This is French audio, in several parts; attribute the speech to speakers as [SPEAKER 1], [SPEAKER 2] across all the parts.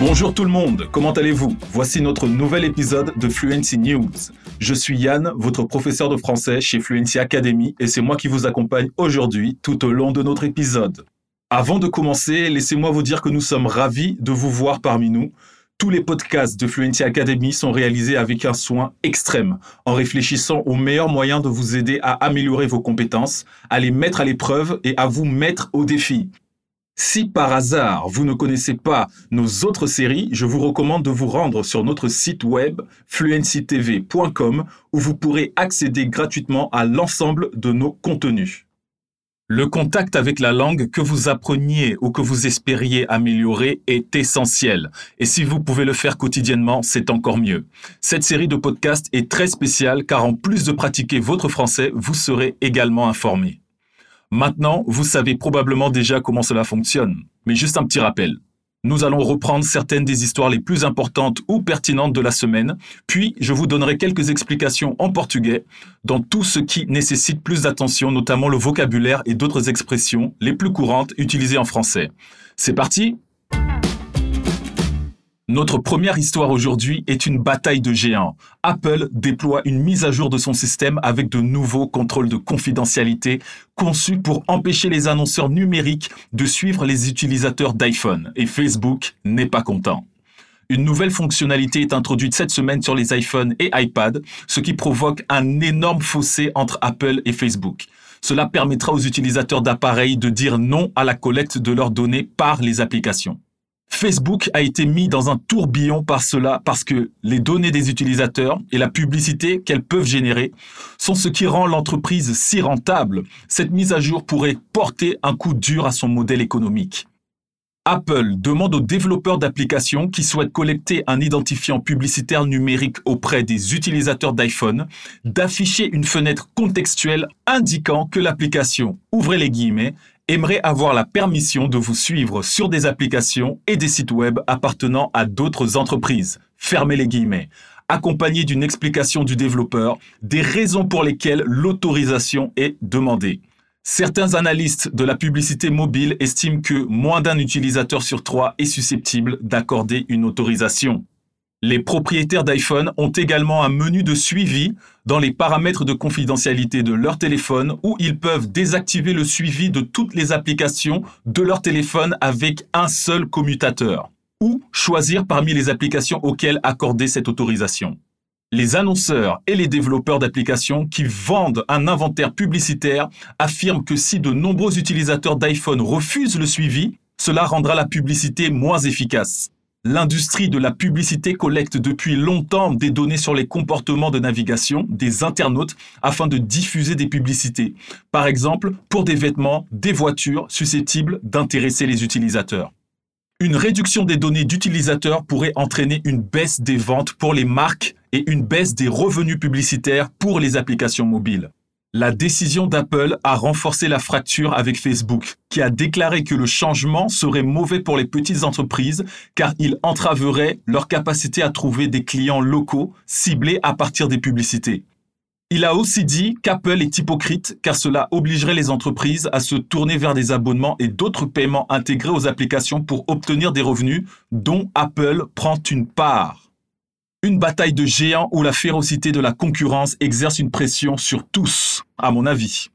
[SPEAKER 1] Bonjour tout le monde, comment allez-vous? Voici notre nouvel épisode de Fluency News. Je suis Yann, votre professeur de français chez Fluency Academy et c'est moi qui vous accompagne aujourd'hui tout au long de notre épisode. Avant de commencer, laissez-moi vous dire que nous sommes ravis de vous voir parmi nous. Tous les podcasts de Fluency Academy sont réalisés avec un soin extrême, en réfléchissant aux meilleurs moyens de vous aider à améliorer vos compétences, à les mettre à l'épreuve et à vous mettre au défi. Si par hasard vous ne connaissez pas nos autres séries, je vous recommande de vous rendre sur notre site web fluencytv.com où vous pourrez accéder gratuitement à l'ensemble de nos contenus. Le contact avec la langue que vous appreniez ou que vous espériez améliorer est essentiel. Et si vous pouvez le faire quotidiennement, c'est encore mieux. Cette série de podcasts est très spéciale car en plus de pratiquer votre français, vous serez également informé. Maintenant, vous savez probablement déjà comment cela fonctionne, mais juste un petit rappel. Nous allons reprendre certaines des histoires les plus importantes ou pertinentes de la semaine, puis je vous donnerai quelques explications en portugais dans tout ce qui nécessite plus d'attention, notamment le vocabulaire et d'autres expressions les plus courantes utilisées en français. C'est parti notre première histoire aujourd'hui est une bataille de géants. Apple déploie une mise à jour de son système avec de nouveaux contrôles de confidentialité conçus pour empêcher les annonceurs numériques de suivre les utilisateurs d'iPhone. Et Facebook n'est pas content. Une nouvelle fonctionnalité est introduite cette semaine sur les iPhones et iPad, ce qui provoque un énorme fossé entre Apple et Facebook. Cela permettra aux utilisateurs d'appareils de dire non à la collecte de leurs données par les applications. Facebook a été mis dans un tourbillon par cela parce que les données des utilisateurs et la publicité qu'elles peuvent générer sont ce qui rend l'entreprise si rentable. Cette mise à jour pourrait porter un coup dur à son modèle économique. Apple demande aux développeurs d'applications qui souhaitent collecter un identifiant publicitaire numérique auprès des utilisateurs d'iPhone d'afficher une fenêtre contextuelle indiquant que l'application, ouvrez les guillemets, aimerait avoir la permission de vous suivre sur des applications et des sites web appartenant à d'autres entreprises. Fermez les guillemets. Accompagné d'une explication du développeur des raisons pour lesquelles l'autorisation est demandée. Certains analystes de la publicité mobile estiment que moins d'un utilisateur sur trois est susceptible d'accorder une autorisation. Les propriétaires d'iPhone ont également un menu de suivi dans les paramètres de confidentialité de leur téléphone où ils peuvent désactiver le suivi de toutes les applications de leur téléphone avec un seul commutateur ou choisir parmi les applications auxquelles accorder cette autorisation. Les annonceurs et les développeurs d'applications qui vendent un inventaire publicitaire affirment que si de nombreux utilisateurs d'iPhone refusent le suivi, cela rendra la publicité moins efficace. L'industrie de la publicité collecte depuis longtemps des données sur les comportements de navigation des internautes afin de diffuser des publicités. Par exemple, pour des vêtements, des voitures susceptibles d'intéresser les utilisateurs. Une réduction des données d'utilisateurs pourrait entraîner une baisse des ventes pour les marques et une baisse des revenus publicitaires pour les applications mobiles. La décision d'Apple a renforcé la fracture avec Facebook, qui a déclaré que le changement serait mauvais pour les petites entreprises car il entraverait leur capacité à trouver des clients locaux ciblés à partir des publicités. Il a aussi dit qu'Apple est hypocrite car cela obligerait les entreprises à se tourner vers des abonnements et d'autres paiements intégrés aux applications pour obtenir des revenus dont Apple prend une part. Une bataille de géants où la férocité de la concurrence exerce une pression sur tous, à mon avis.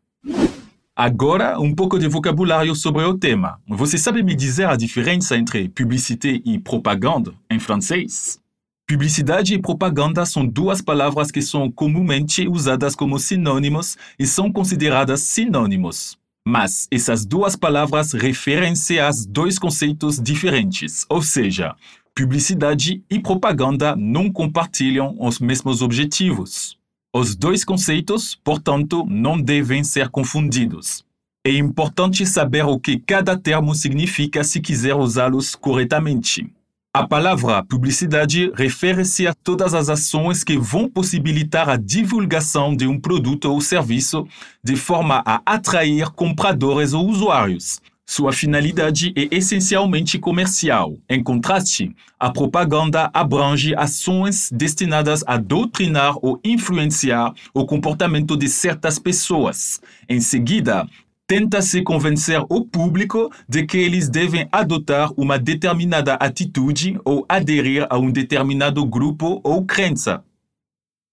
[SPEAKER 1] Agora, um pouco de vocabulário sobre o tema. Você sabe me dizer a diferença entre publicité e propaganda em francês? Publicidade e propaganda são duas palavras que são comumente usadas como sinônimos e são consideradas sinônimos. Mas essas duas palavras referem-se a dois conceitos diferentes, ou seja, publicidade e propaganda não compartilham os mesmos objetivos. Os dois conceitos, portanto, não devem ser confundidos. É importante saber o que cada termo significa se quiser usá-los corretamente. A palavra publicidade refere-se a todas as ações que vão possibilitar a divulgação de um produto ou serviço de forma a atrair compradores ou usuários, sua finalidade é essencialmente comercial. Em contraste, a propaganda abrange ações destinadas a doutrinar ou influenciar o comportamento de certas pessoas. Em seguida, tenta-se convencer o público de que eles devem adotar uma determinada atitude ou aderir a um determinado grupo ou crença.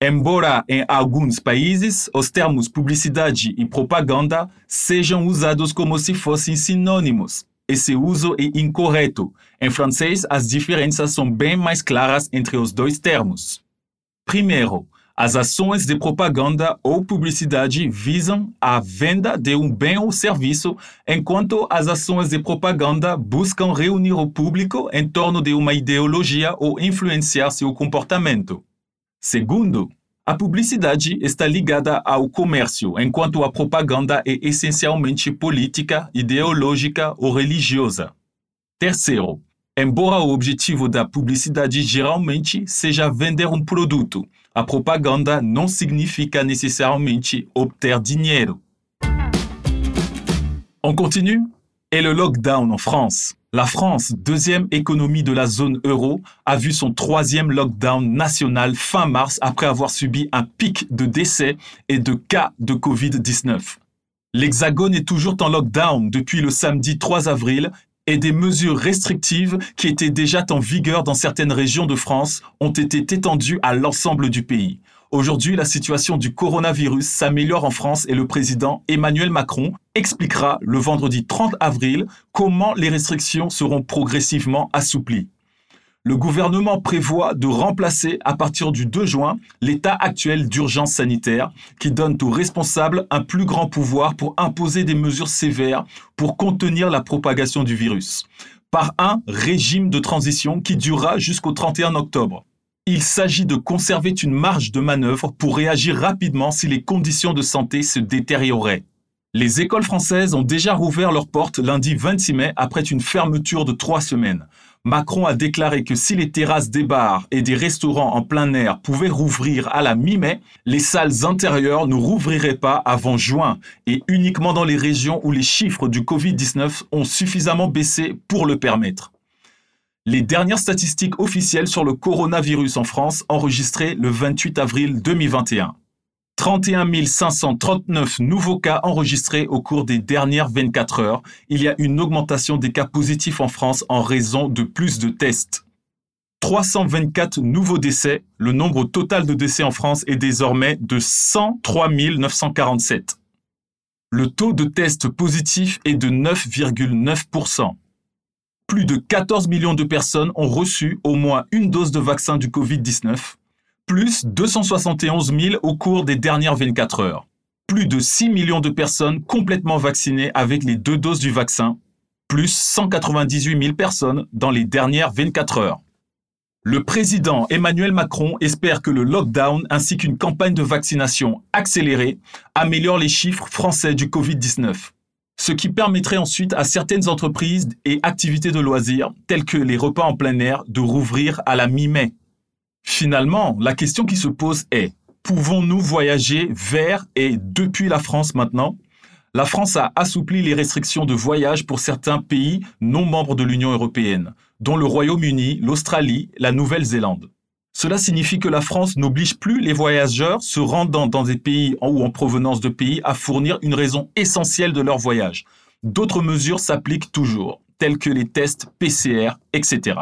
[SPEAKER 1] Embora em alguns países os termos publicidade e propaganda sejam usados como se fossem sinônimos, esse uso é incorreto. Em francês, as diferenças são bem mais claras entre os dois termos. Primeiro, as ações de propaganda ou publicidade visam a venda de um bem ou serviço, enquanto as ações de propaganda buscam reunir o público em torno de uma ideologia ou influenciar seu comportamento. Segundo, a publicidade está ligada ao comércio, enquanto a propaganda é essencialmente política, ideológica ou religiosa. Terceiro, embora o objetivo da publicidade geralmente seja vender um produto, a propaganda não significa necessariamente obter dinheiro. On continue Et le lockdown en France. La France, deuxième économie de la zone euro, a vu son troisième lockdown national fin mars après avoir subi un pic de décès et de cas de Covid-19. L'Hexagone est toujours en lockdown depuis le samedi 3 avril et des mesures restrictives qui étaient déjà en vigueur dans certaines régions de France ont été étendues à l'ensemble du pays. Aujourd'hui, la situation du coronavirus s'améliore en France et le président Emmanuel Macron expliquera le vendredi 30 avril comment les restrictions seront progressivement assouplies. Le gouvernement prévoit de remplacer à partir du 2 juin l'état actuel d'urgence sanitaire qui donne aux responsables un plus grand pouvoir pour imposer des mesures sévères pour contenir la propagation du virus par un régime de transition qui durera jusqu'au 31 octobre. Il s'agit de conserver une marge de manœuvre pour réagir rapidement si les conditions de santé se détérioraient. Les écoles françaises ont déjà rouvert leurs portes lundi 26 mai après une fermeture de trois semaines. Macron a déclaré que si les terrasses des bars et des restaurants en plein air pouvaient rouvrir à la mi-mai, les salles intérieures ne rouvriraient pas avant juin et uniquement dans les régions où les chiffres du Covid-19 ont suffisamment baissé pour le permettre. Les dernières statistiques officielles sur le coronavirus en France enregistrées le 28 avril 2021. 31 539 nouveaux cas enregistrés au cours des dernières 24 heures. Il y a une augmentation des cas positifs en France en raison de plus de tests. 324 nouveaux décès. Le nombre total de décès en France est désormais de 103 947. Le taux de tests positifs est de 9,9% plus de 14 millions de personnes ont reçu au moins une dose de vaccin du Covid-19, plus 271 000 au cours des dernières 24 heures. Plus de 6 millions de personnes complètement vaccinées avec les deux doses du vaccin, plus 198 000 personnes dans les dernières 24 heures. Le président Emmanuel Macron espère que le lockdown ainsi qu'une campagne de vaccination accélérée améliorent les chiffres français du Covid-19 ce qui permettrait ensuite à certaines entreprises et activités de loisirs, telles que les repas en plein air, de rouvrir à la mi-mai. Finalement, la question qui se pose est, pouvons-nous voyager vers et depuis la France maintenant? La France a assoupli les restrictions de voyage pour certains pays non membres de l'Union européenne, dont le Royaume-Uni, l'Australie, la Nouvelle-Zélande. Cela signifie que la France n'oblige plus les voyageurs se rendant dans des pays ou en provenance de pays à fournir une raison essentielle de leur voyage. D'autres mesures s'appliquent toujours, telles que les tests PCR, etc.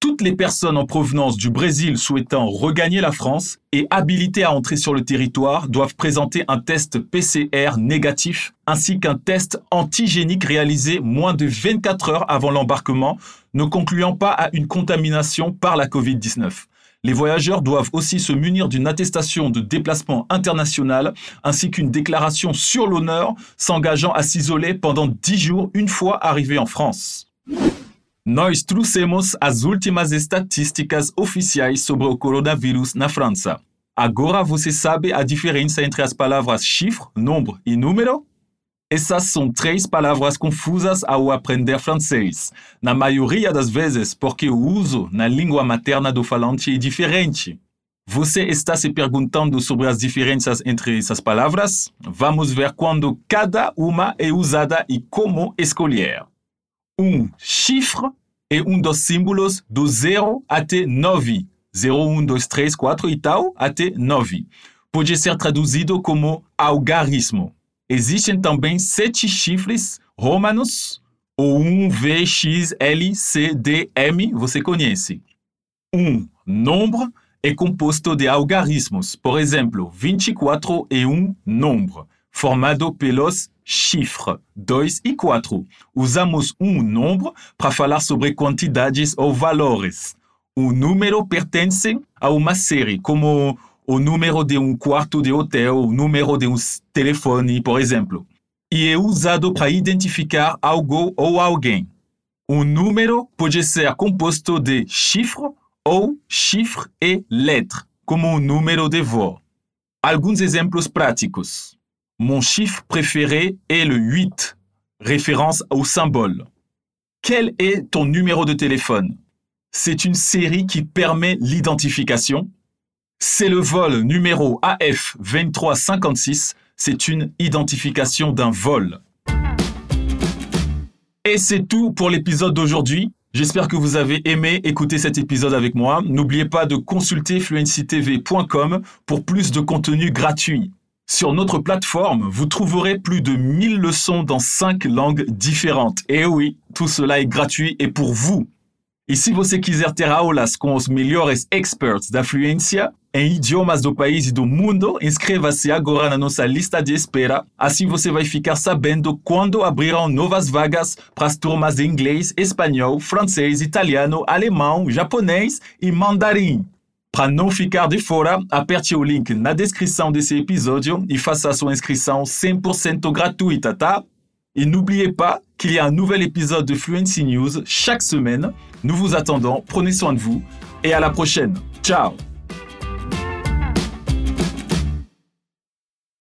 [SPEAKER 1] Toutes les personnes en provenance du Brésil souhaitant regagner la France et habilitées à entrer sur le territoire doivent présenter un test PCR négatif ainsi qu'un test antigénique réalisé moins de 24 heures avant l'embarquement, ne concluant pas à une contamination par la COVID-19. Les voyageurs doivent aussi se munir d'une attestation de déplacement international ainsi qu'une déclaration sur l'honneur s'engageant à s'isoler pendant 10 jours une fois arrivés en France. Nós trouxemos as últimas estatísticas oficiais sobre o coronavírus na França. Agora você sabe a diferença entre as palavras chiffre, nombre e número? Essas são três palavras confusas ao aprender francês, na maioria das vezes porque o uso na língua materna do falante é diferente. Você está se perguntando sobre as diferenças entre essas palavras? Vamos ver quando cada uma é usada e como escolher. um chiffre e um dos símbolos do 0 até 9. 0, 1, 2, 3, 4 e tal até 9. Pode ser traduzido como algarismo. Existem também sete chifres romanos, o 1, V, X, L, C, D, M, você conhece. Um nombre é composto de algarismos. Por exemplo, 24 é um nombre, formado pelos chiffres 2 e 4. Usamos um nombre para falar sobre quantidades ou valores. O número pertence a uma série, como o número de um quarto de hotel, o número de um telefone, por exemplo. E é usado para identificar algo ou alguém. Um número pode ser composto de chifre ou chiffre e lettre, como o número de voo. Alguns exemplos práticos. Mon chiffre préféré est le 8, référence au symbole. Quel est ton numéro de téléphone? C'est une série qui permet l'identification. C'est le vol numéro AF 2356, c'est une identification d'un vol. Et c'est tout pour l'épisode d'aujourd'hui. J'espère que vous avez aimé écouter cet épisode avec moi. N'oubliez pas de consulter fluencytv.com pour plus de contenu gratuit. Sur notre plateforme, vous trouverez plus de 1000 leçons dans 5 langues différentes. Et oui, tout cela est gratuit et pour vous. E se você quiser ter aulas os experts da fluência em idiomas do país e do mundo, inscreva-se agora na nossa lista de espera. Assim você vai ficar sabendo quando abriram novas vagas para as turmas de inglês, espanhol, francês, italiano, alemão, japonês e mandarim. Para não ficar de fora, aperte o link na descrição desse episódio e faça sua inscrição 100% gratuita, tá? Et n'oubliez pas qu'il y a un nouvel épisode de Fluency News chaque semaine. Nous vous attendons, prenez soin de vous et à la prochaine. Ciao